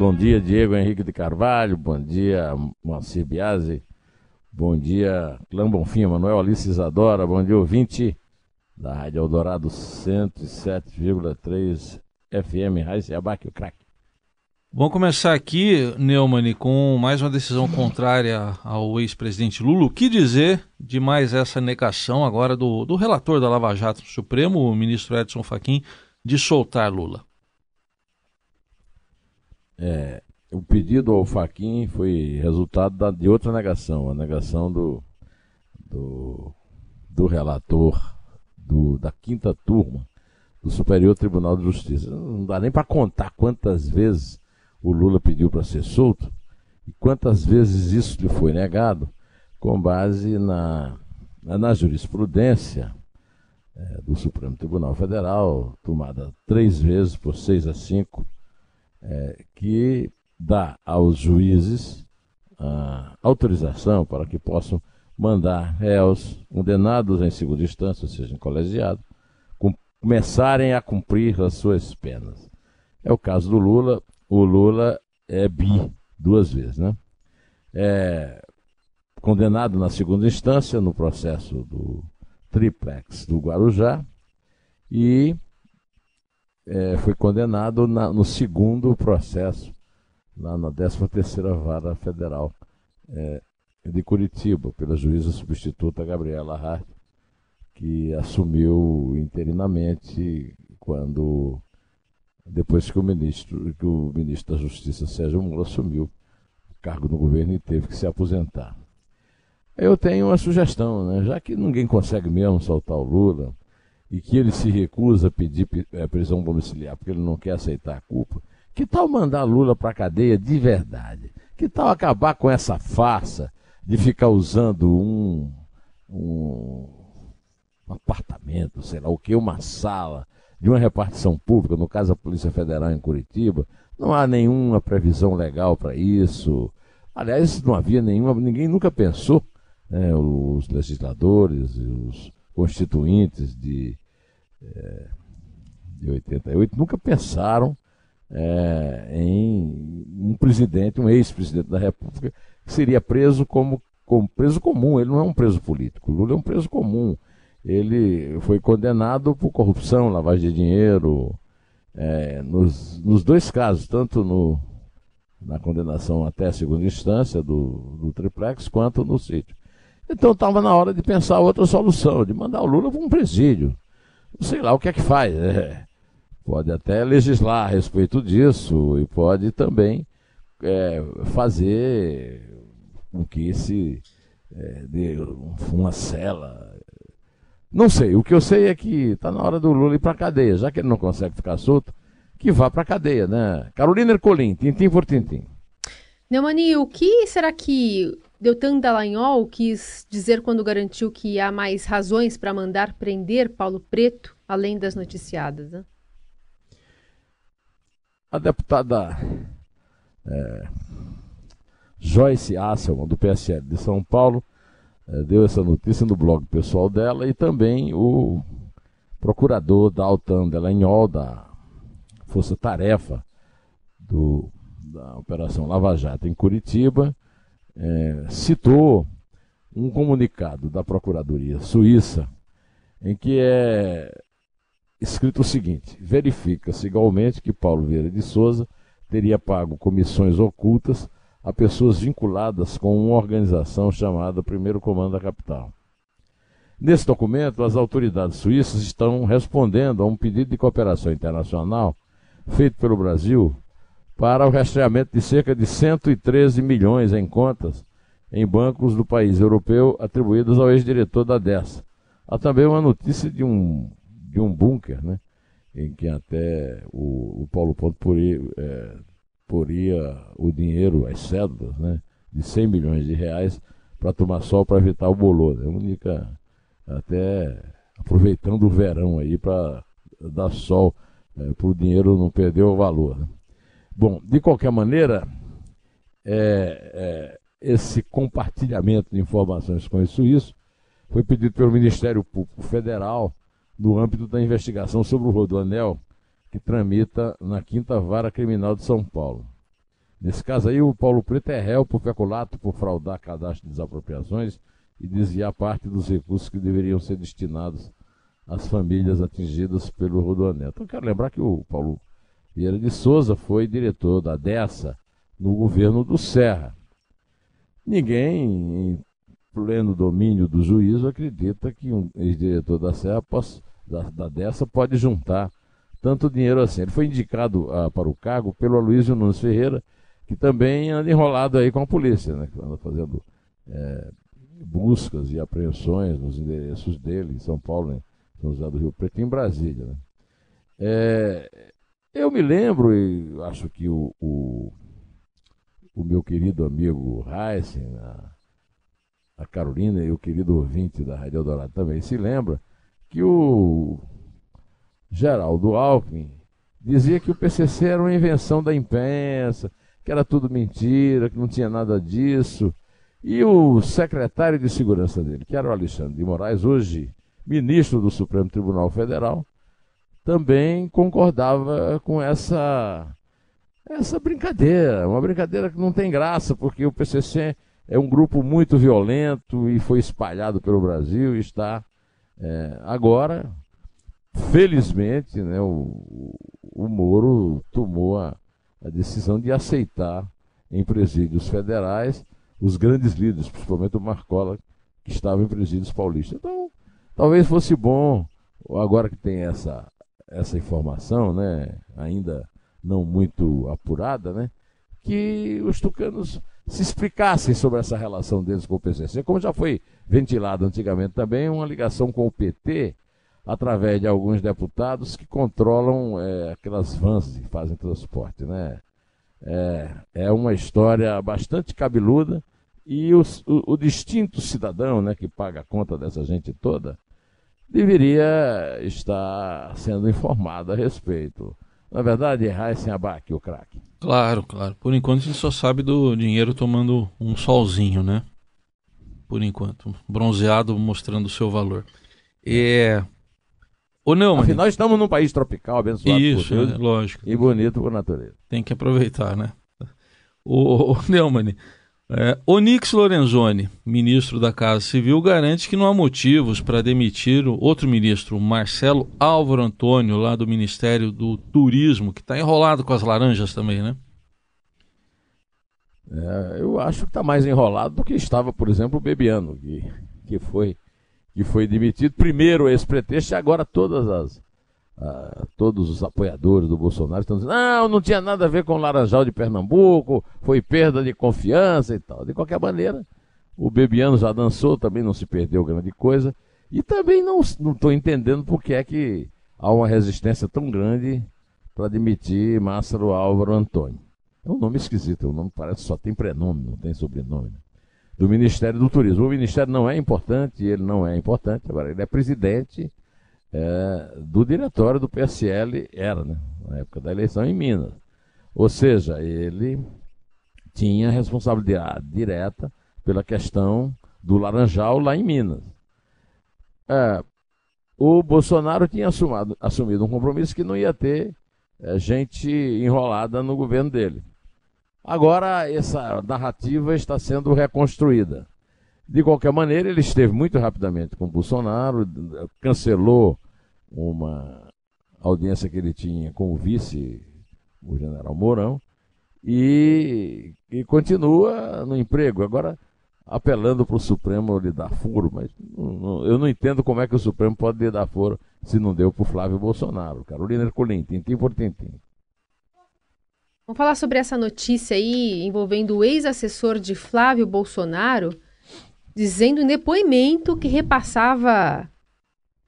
Bom dia, Diego Henrique de Carvalho. Bom dia, Moacir Biasi. Bom dia, Clã Bonfim, Manuel Alice Isadora. Bom dia, ouvinte da Rádio Eldorado 107,3 FM. Raiz Abac, o craque. Vamos começar aqui, Neumann, com mais uma decisão contrária ao ex-presidente Lula. O que dizer de mais essa negação agora do, do relator da Lava Jato no Supremo, o ministro Edson Fachin, de soltar Lula? É, o pedido ao Faquin foi resultado da, de outra negação, a negação do, do, do relator do, da quinta turma do Superior Tribunal de Justiça. Não dá nem para contar quantas vezes o Lula pediu para ser solto e quantas vezes isso lhe foi negado com base na, na jurisprudência é, do Supremo Tribunal Federal, tomada três vezes por seis a cinco é, que dá aos juízes a autorização para que possam mandar réus condenados em segunda instância, ou seja, em colegiado, com, começarem a cumprir as suas penas. É o caso do Lula. O Lula é bi duas vezes, né? É condenado na segunda instância no processo do triplex do Guarujá e é, foi condenado na, no segundo processo, lá na 13ª Vara Federal é, de Curitiba, pela juíza substituta Gabriela Hart, que assumiu interinamente quando depois que o ministro, que o ministro da Justiça Sérgio Moro assumiu o cargo no governo e teve que se aposentar. Eu tenho uma sugestão, né? já que ninguém consegue mesmo soltar o Lula, e que ele se recusa a pedir é, prisão domiciliar porque ele não quer aceitar a culpa, que tal mandar Lula para a cadeia de verdade? Que tal acabar com essa farsa de ficar usando um, um, um apartamento, sei lá o que, uma sala de uma repartição pública, no caso a Polícia Federal em Curitiba? Não há nenhuma previsão legal para isso. Aliás, não havia nenhuma, ninguém nunca pensou, né, os legisladores os constituintes de, é, de 88 nunca pensaram é, em um presidente, um ex-presidente da República, que seria preso como, como preso comum. Ele não é um preso político. Lula é um preso comum. Ele foi condenado por corrupção, lavagem de dinheiro, é, nos, nos dois casos, tanto no, na condenação até segunda instância do, do triplex, quanto no sítio. Então estava na hora de pensar outra solução, de mandar o Lula para um presídio. Sei lá o que é que faz. É, pode até legislar a respeito disso e pode também é, fazer com que se é, dê uma cela. Não sei, o que eu sei é que está na hora do Lula ir para cadeia, já que ele não consegue ficar solto, que vá para cadeia, né? Carolina Ercolim, tintim por tintim. Neumani, o que será que Deltan Dallagnol quis dizer quando garantiu que há mais razões para mandar prender Paulo Preto, além das noticiadas. Né? A deputada é, Joyce Asselman, do PSL de São Paulo, é, deu essa notícia no blog pessoal dela e também o procurador Dalton Dallagnol, da Força Tarefa do, da Operação Lava Jato em Curitiba, é, citou um comunicado da Procuradoria Suíça em que é escrito o seguinte: verifica-se igualmente que Paulo Vieira de Souza teria pago comissões ocultas a pessoas vinculadas com uma organização chamada Primeiro Comando da Capital. Nesse documento, as autoridades suíças estão respondendo a um pedido de cooperação internacional feito pelo Brasil para o rastreamento de cerca de 113 milhões em contas em bancos do país europeu atribuídos ao ex-diretor da DESA. Há também uma notícia de um, de um bunker, né, em que até o, o Paulo Ponto poria, é, poria o dinheiro, as cédulas, né, de 100 milhões de reais para tomar sol para evitar o bolor. É única, até aproveitando o verão aí para dar sol, é, para o dinheiro não perder o valor. Né? Bom, de qualquer maneira, é, é, esse compartilhamento de informações com isso, isso foi pedido pelo Ministério Público Federal no âmbito da investigação sobre o Rodoanel, que tramita na Quinta Vara Criminal de São Paulo. Nesse caso aí, o Paulo Preto é réu por peculato por fraudar cadastro de desapropriações e desviar parte dos recursos que deveriam ser destinados às famílias atingidas pelo Rodoanel. Então, quero lembrar que o Paulo Vieira de Souza foi diretor da DESA no governo do Serra. Ninguém, em pleno domínio do juízo, acredita que um ex-diretor da Serra da, da DESA pode juntar tanto dinheiro assim. Ele foi indicado uh, para o cargo pelo Aloysio Nunes Ferreira, que também anda enrolado aí com a polícia, né? Que anda fazendo é, buscas e apreensões nos endereços dele, em São Paulo, em São José do Rio Preto e em Brasília. Né? É, eu me lembro, e acho que o, o o meu querido amigo Heisen, a, a Carolina e o querido ouvinte da Rádio Eldorado também se lembra que o Geraldo Alckmin dizia que o PCC era uma invenção da imprensa, que era tudo mentira, que não tinha nada disso. E o secretário de segurança dele, que era o Alexandre de Moraes, hoje ministro do Supremo Tribunal Federal, também concordava com essa essa brincadeira, uma brincadeira que não tem graça, porque o PCC é um grupo muito violento e foi espalhado pelo Brasil e está é, agora, felizmente, né, o, o Moro tomou a, a decisão de aceitar em presídios federais os grandes líderes, principalmente o Marcola, que estava em presídios paulistas. Então, talvez fosse bom, agora que tem essa, essa informação, né, ainda não muito apurada, né, que os tucanos se explicassem sobre essa relação deles com o PCC, como já foi ventilado antigamente também, uma ligação com o PT, através de alguns deputados que controlam é, aquelas vans que fazem transporte. Né? É, é uma história bastante cabeluda e o, o, o distinto cidadão né, que paga a conta dessa gente toda deveria estar sendo informado a respeito. Na verdade, Heisen Abac, o craque. Claro, claro. Por enquanto a gente só sabe do dinheiro tomando um solzinho, né? Por enquanto. Bronzeado mostrando o seu valor. É. Ou não. Afinal, estamos num país tropical, abençoado Isso, por Deus. É, lógico. E bonito por natureza. Tem que aproveitar, né? O, o Neumann, é, Onix Lorenzoni, ministro da Casa Civil, garante que não há motivos para demitir o outro ministro, Marcelo Álvaro Antônio, lá do Ministério do Turismo, que está enrolado com as laranjas também, né? É, eu acho que está mais enrolado do que estava, por exemplo, o Bebiano, que, que, foi, que foi demitido. Primeiro esse pretexto e agora todas as, ah, todos os apoiadores do Bolsonaro estão dizendo, não, não tinha nada a ver com o Laranjal de Pernambuco, foi perda de confiança e tal. De qualquer maneira, o Bebiano já dançou, também não se perdeu grande coisa, e também não estou entendendo por que é que há uma resistência tão grande para admitir Márcio Álvaro Antônio. É um nome esquisito, o nome parece só tem prenome, não tem sobrenome. Né? Do Ministério do Turismo. O Ministério não é importante, ele não é importante, agora ele é presidente é, do diretório do PSL, era, né, na época da eleição em Minas. Ou seja, ele tinha responsabilidade direta pela questão do Laranjal lá em Minas. É, o Bolsonaro tinha assumado, assumido um compromisso que não ia ter é, gente enrolada no governo dele. Agora, essa narrativa está sendo reconstruída. De qualquer maneira, ele esteve muito rapidamente com Bolsonaro, cancelou uma audiência que ele tinha com o vice, o general Mourão, e, e continua no emprego. Agora, apelando para o Supremo lhe dar furo, mas não, eu não entendo como é que o Supremo pode lhe dar furo se não deu para o Flávio Bolsonaro. Carolina Ercolim, tintim por tintim. Vamos falar sobre essa notícia aí envolvendo o ex-assessor de Flávio Bolsonaro dizendo em depoimento que repassava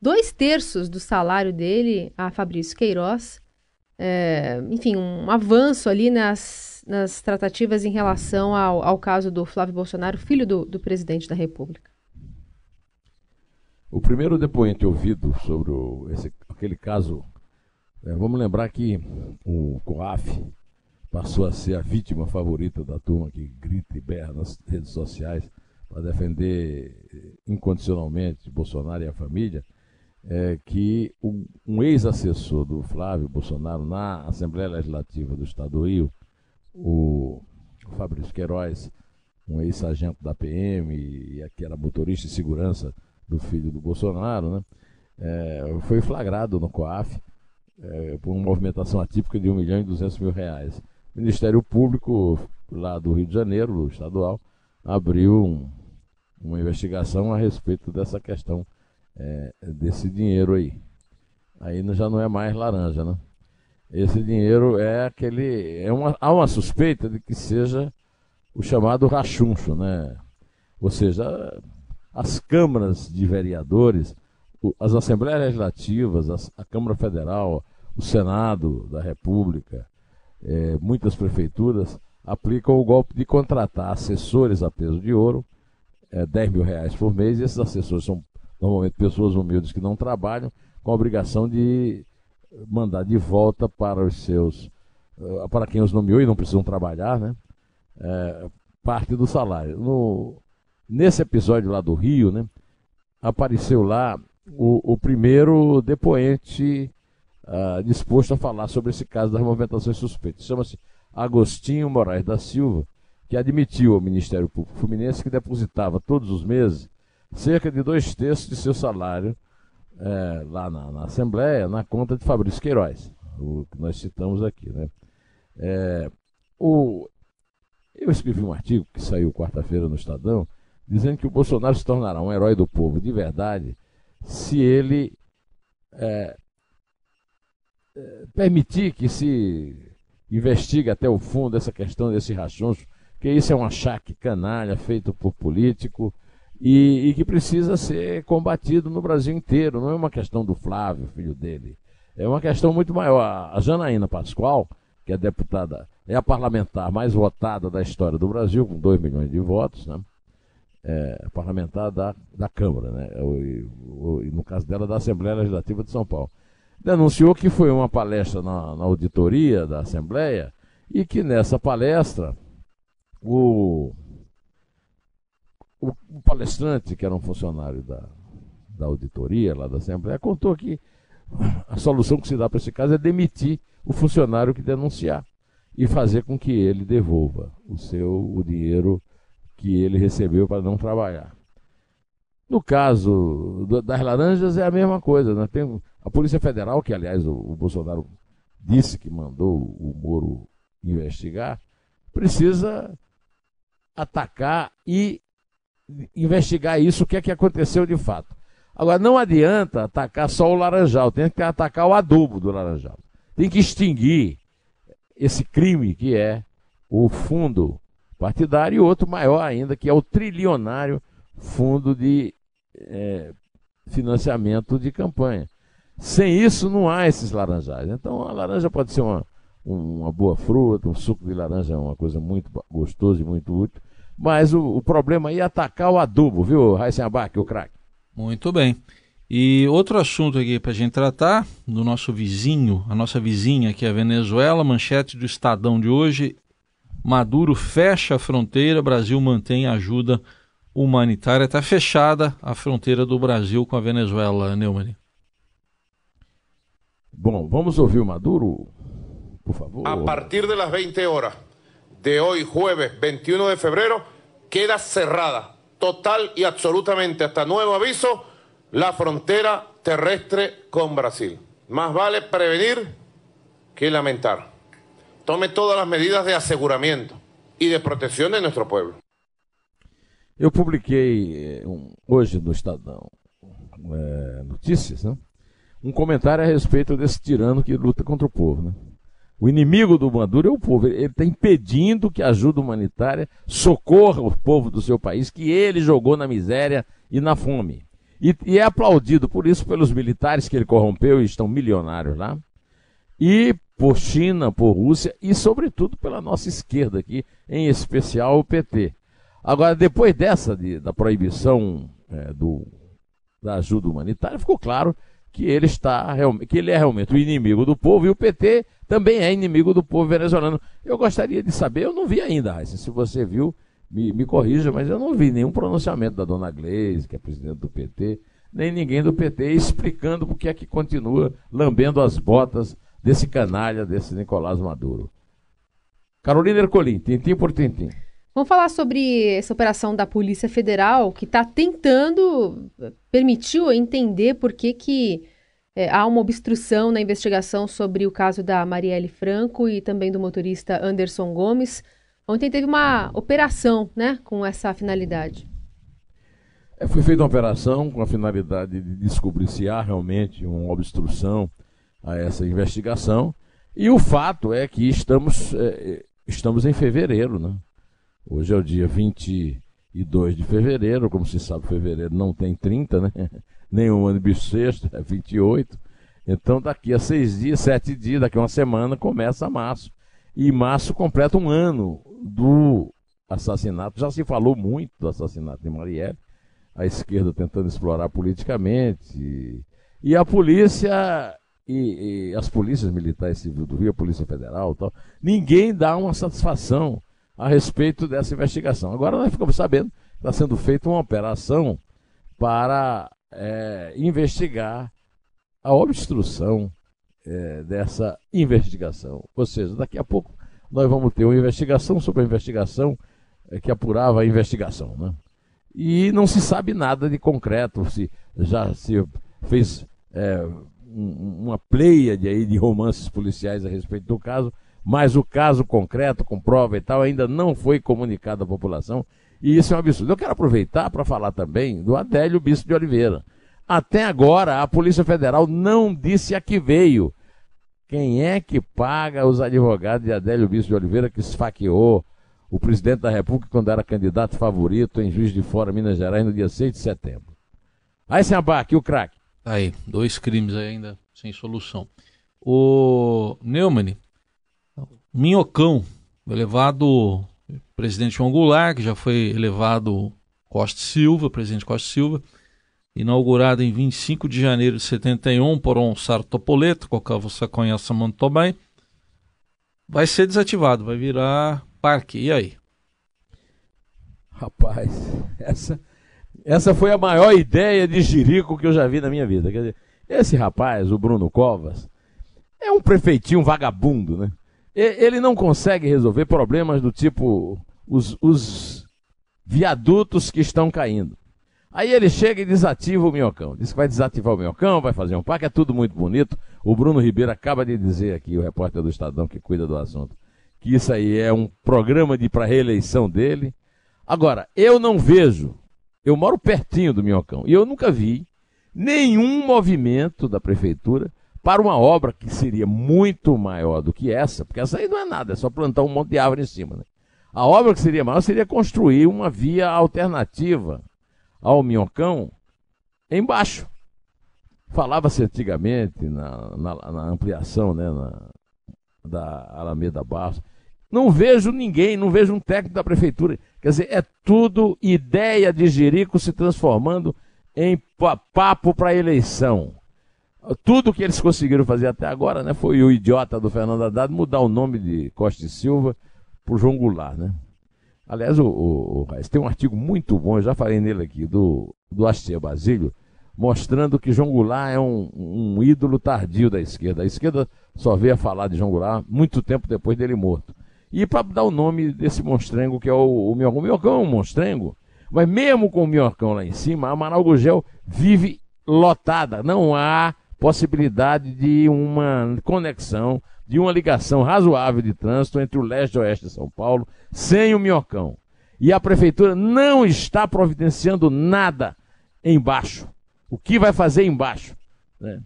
dois terços do salário dele a Fabrício Queiroz. É, enfim, um avanço ali nas, nas, tratativas em relação ao, ao caso do Flávio Bolsonaro, filho do, do presidente da República? O primeiro depoente ouvido sobre o, esse, aquele caso, é, vamos lembrar que o COAF passou a ser a vítima favorita da turma que grita e berra nas redes sociais para defender incondicionalmente Bolsonaro e a família, é que um, ex-assessor do Flávio Bolsonaro na Assembleia Legislativa do Estado do Rio, o Fabrício Queiroz, um ex-sargento da PM e que era motorista de segurança do filho do Bolsonaro, né, é, foi flagrado no COAF é, por uma movimentação atípica de 1 milhão e 200 mil reais. O Ministério Público, lá do Rio de Janeiro, estadual, abriu um, uma investigação a respeito dessa questão é, desse dinheiro aí. Aí já não é mais laranja, né? Esse dinheiro é aquele. É uma, há uma suspeita de que seja o chamado rachuncho, né? Ou seja, as câmaras de vereadores, as assembleias legislativas, a Câmara Federal, o Senado da República, é, muitas prefeituras aplicam o golpe de contratar assessores a peso de ouro, é, 10 mil reais por mês, e esses assessores são normalmente pessoas humildes que não trabalham, com a obrigação de mandar de volta para os seus, eh, para quem os nomeou e não precisam trabalhar, né? É, parte do salário. No, nesse episódio lá do Rio, né? Apareceu lá o, o primeiro depoente uh, disposto a falar sobre esse caso das movimentações suspeitas. Chama-se Agostinho Moraes da Silva, que admitiu ao Ministério Público Fluminense que depositava todos os meses cerca de dois terços de seu salário é, lá na, na, Assembleia, na conta de Fabrício Queiroz, o que nós citamos aqui. Né? É, o, eu escrevi um artigo que saiu quarta-feira no Estadão, dizendo que o Bolsonaro se tornará um herói do povo de verdade se ele é, permitir que se investigue até o fundo essa questão desse rachoncho, que isso é um achaque canalha feito por político e, e, que precisa ser combatido no Brasil inteiro. Não é uma questão do Flávio, filho dele. É uma questão muito maior. A Janaína Pascoal, que é deputada, é a parlamentar mais votada da história do Brasil, com 2 milhões de votos, né? É, parlamentar da, da Câmara, né? E, no caso dela, da Assembleia Legislativa de São Paulo denunciou que foi uma palestra na, na auditoria da Assembleia e que nessa palestra o, o, o, palestrante, que era um funcionário da, da auditoria lá da Assembleia, contou que a solução que se dá para esse caso é demitir o funcionário que denunciar e fazer com que ele devolva o seu o dinheiro que ele recebeu para não trabalhar. No caso das laranjas é a mesma coisa, né? Tem, a Polícia Federal, que aliás o, o Bolsonaro disse que mandou o Moro investigar, precisa atacar e investigar isso, o que é que aconteceu de fato. Agora, não adianta atacar só o laranjal, tem que atacar o adubo do laranjal. Tem que extinguir esse crime que é o fundo partidário e outro maior ainda, que é o trilionário fundo de é, financiamento de campanha. Sem isso, não há esses laranjais. Então, a laranja pode ser uma, uma boa fruta, um suco de laranja é uma coisa muito gostosa e muito útil. Mas o, o problema aí é atacar o adubo, viu, Abac, o craque? Muito bem. E outro assunto aqui para a gente tratar, do nosso vizinho, a nossa vizinha que é a Venezuela, manchete do Estadão de hoje, Maduro fecha a fronteira, Brasil mantém ajuda humanitária. Está fechada a fronteira do Brasil com a Venezuela, Neumann. Bom, vamos ouvir o Maduro, por favor. A partir de las 20 horas de hoy, jueves 21 de febrero, queda cerrada total y absolutamente hasta nuevo aviso la frontera terrestre con Brasil. Más vale prevenir que lamentar. Tome todas las medidas de aseguramiento y de protección de nuestro pueblo. Eu publiquei eh, um, hoje no Estadão é, notícias, né? um comentário a respeito desse tirano que luta contra o povo. Né? O inimigo do Maduro é o povo. Ele está impedindo que a ajuda humanitária socorra o povo do seu país, que ele jogou na miséria e na fome. E, e é aplaudido por isso pelos militares que ele corrompeu e estão milionários lá. E por China, por Rússia e, sobretudo, pela nossa esquerda aqui, em especial o PT. Agora, depois dessa, de, da proibição é, do, da ajuda humanitária, ficou claro que ele está que ele é realmente o inimigo do povo e o PT também é inimigo do povo venezuelano. Eu gostaria de saber, eu não vi ainda, se você viu, me, me corrija, mas eu não vi nenhum pronunciamento da dona Gleisi, que é presidente do PT, nem ninguém do PT explicando por que é que continua lambendo as botas desse canalha, desse Nicolás Maduro. Carolina Ercolim, tintim por tintim. Vamos falar sobre essa operação da Polícia Federal que está tentando, permitiu entender por que, que é, há uma obstrução na investigação sobre o caso da Marielle Franco e também do motorista Anderson Gomes. Ontem teve uma operação né, com essa finalidade. É, foi feita uma operação com a finalidade de descobrir se há realmente uma obstrução a essa investigação. E o fato é que estamos, é, estamos em fevereiro, né? Hoje é o dia 22 de fevereiro, como se sabe, fevereiro não tem 30, né? Nenhum ano bissexto, é 28. Então, daqui a seis dias, sete dias, daqui a uma semana, começa março. E março completa um ano do assassinato. Já se falou muito do assassinato de Marielle, a esquerda tentando explorar politicamente. E a polícia e, e, as polícias militares civil do Rio, a Polícia Federal tal, ninguém dá uma satisfação a respeito dessa investigação. Agora nós ficamos sabendo que está sendo feita uma operação para é, investigar a obstrução é, dessa investigação. Ou seja, daqui a pouco nós vamos ter uma investigação sobre a investigação é, que apurava a investigação. Né? E não se sabe nada de concreto, se já se fez é, um, uma pleia de, aí, de romances policiais a respeito do caso, mas o caso concreto, com prova e tal, ainda não foi comunicado à população, e isso é um absurdo. Eu quero aproveitar para falar também do Adélio Bispo de Oliveira. Até agora, a Polícia Federal não disse a que veio. Quem é que paga os advogados de Adélio Bispo de Oliveira que esfaqueou o presidente da República quando era candidato favorito em Juiz de Fora, Minas Gerais, no dia 6 de setembro? Aí, sem abaque, o craque. Aí, dois crimes ainda sem solução. O Neumann, Minhocão, elevado presidente João Goulart, que já foi elevado Costa Silva, presidente Costa Silva, inaugurado em 25 de janeiro de 71 por um Sartopoleto, qualquer você conhece muito bem, vai ser desativado, vai virar parque. E aí? Rapaz, essa, essa foi a maior ideia de Jirico que eu já vi na minha vida. Quer dizer, esse rapaz, o Bruno Covas, é um prefeitinho vagabundo, né? Ele não consegue resolver problemas do tipo os, os viadutos que estão caindo. Aí ele chega e desativa o minhocão. Diz que vai desativar o minhocão, vai fazer um parque, é tudo muito bonito. O Bruno Ribeiro acaba de dizer aqui, o repórter do Estadão que cuida do assunto, que isso aí é um programa de para reeleição dele. Agora, eu não vejo, eu moro pertinho do minhocão, e eu nunca vi nenhum movimento da prefeitura para uma obra que seria muito maior do que essa, porque essa aí não é nada, é só plantar um monte de árvore em cima. Né? A obra que seria maior seria construir uma via alternativa ao Minhocão embaixo. Falava-se antigamente na, na, na, ampliação né, na, da Alameda Barros. Não vejo ninguém, não vejo um técnico da prefeitura. Quer dizer, é tudo ideia de Jerico se transformando em papo para eleição. Tudo que eles conseguiram fazer até agora, né, foi o idiota do Fernando Haddad mudar o nome de Costa e Silva por João Goulart, né? Aliás, o, o, o tem um artigo muito bom, eu já falei nele aqui, do, do Astia Basílio, mostrando que João Goulart é um, um ídolo tardio da esquerda. A esquerda só veio a falar de João Goulart muito tempo depois dele morto. E para dar o nome desse monstrengo que é o, o Minhocão. O Minhocão é um monstrengo, mas mesmo com o Minhocão lá em cima, a Amaral Gugel vive lotada. Não há possibilidade de uma conexão, de uma ligação razoável de trânsito entre o leste e o oeste de São Paulo, sem o Minhocão. E a prefeitura não está providenciando nada embaixo. O que vai fazer embaixo? Né?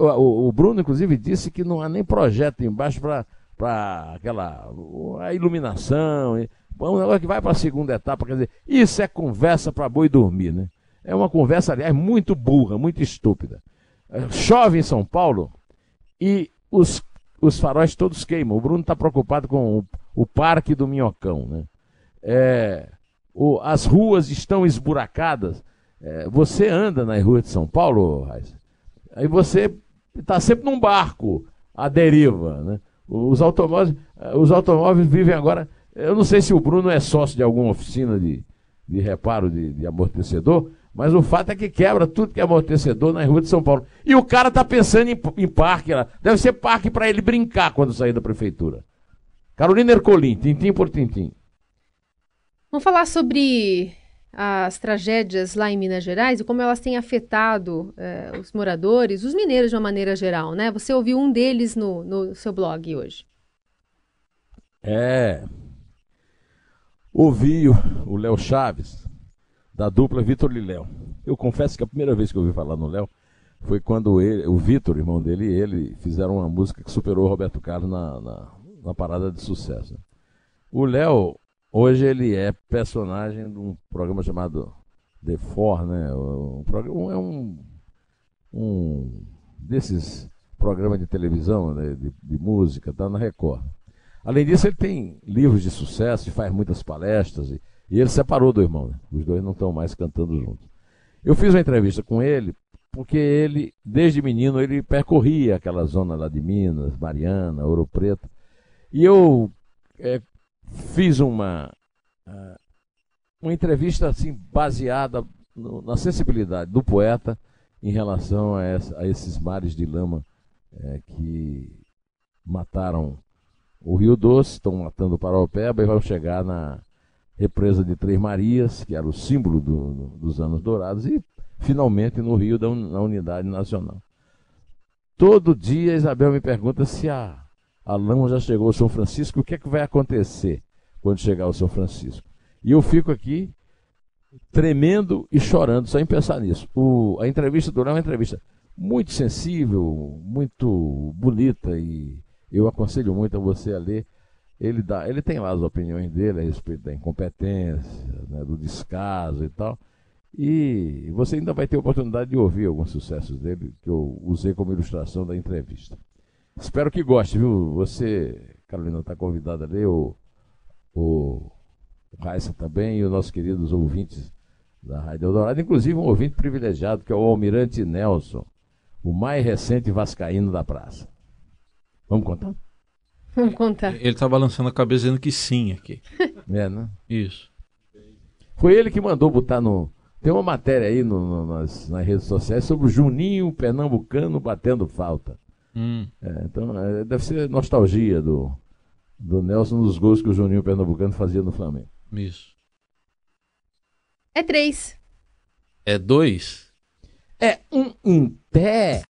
O, Bruno, inclusive, disse que não há nem projeto embaixo para aquela a iluminação. Um negócio que vai para a segunda etapa. Quer dizer, isso é conversa para boi dormir, né? É uma conversa, aliás, muito burra, muito estúpida. Chove em São Paulo e os, os faróis todos queimam. O Bruno está preocupado com o, o, Parque do Minhocão. Né? É, o, as ruas estão esburacadas. É, você anda nas ruas de São Paulo, Raiz, aí você está sempre num barco à deriva. Né? Os, automóveis, os automóveis vivem agora. Eu não sei se o Bruno é sócio de alguma oficina de, de reparo de, de amortecedor, mas o fato é que quebra tudo que é amortecedor na rua de São Paulo. E o cara está pensando em, em, parque lá. Deve ser parque para ele brincar quando sair da prefeitura. Carolina Ercolim, tintim por tintim. Vamos falar sobre as tragédias lá em Minas Gerais e como elas têm afetado eh, os moradores, os mineiros de uma maneira geral, né? Você ouviu um deles no, no seu blog hoje. É. Ouvi o Léo Chaves, da dupla Vitor e Léo. Eu confesso que a primeira vez que eu ouvi falar no Léo foi quando ele, o Vitor, irmão dele, e ele fizeram uma música que superou o Roberto Carlos na, na, na parada de sucesso. O Léo Hoje ele é personagem de um programa chamado The Four, né? Um programa, é um, um desses programas de televisão, né? de, de música, tá na Record. Além disso, ele tem livros de sucesso faz muitas palestras. E, e ele separou do irmão, né? Os dois não estão mais cantando juntos. Eu fiz uma entrevista com ele porque ele, desde menino, ele percorria aquela zona lá de Minas, Mariana, Ouro Preto. E eu é, fiz uma, uh, uma entrevista assim baseada no, na sensibilidade do poeta em relação a, essa, a esses mares de lama é, que mataram o Rio Doce, estão matando o Paraupeba e vão chegar na represa de Três Marias, que era o símbolo do, do, dos anos dourados, e finalmente no Rio da na Unidade Nacional. Todo dia Isabel me pergunta se a a lama já chegou ao São Francisco, o que é que vai acontecer quando chegar ao São Francisco? E eu fico aqui tremendo e chorando só em pensar nisso. O, a entrevista do é uma entrevista muito sensível, muito bonita e eu aconselho muito a você a ler. Ele, dá, ele tem lá as opiniões dele a respeito da incompetência, né, do descaso e tal. E você ainda vai ter a oportunidade de ouvir alguns sucessos dele que eu usei como ilustração da entrevista. Espero que goste, viu? Você, Carolina, está convidada a ler, o, o, o Raissa também, e os nossos queridos ouvintes da Rádio Eldorado, inclusive um ouvinte privilegiado, que é o Almirante Nelson, o mais recente vascaíno da praça. Vamos contar? Vamos contar. Ele está balançando a cabeça dizendo que sim aqui. É, né? Isso. Foi ele que mandou botar no. Tem uma matéria aí no, no, nas, nas redes sociais sobre o Juninho Pernambucano batendo falta. Hum. É, então, é, deve ser nostalgia do, do Nelson nos gols que o Juninho Pernambucano fazia no Flamengo. Isso. É três. É dois? É um em pé.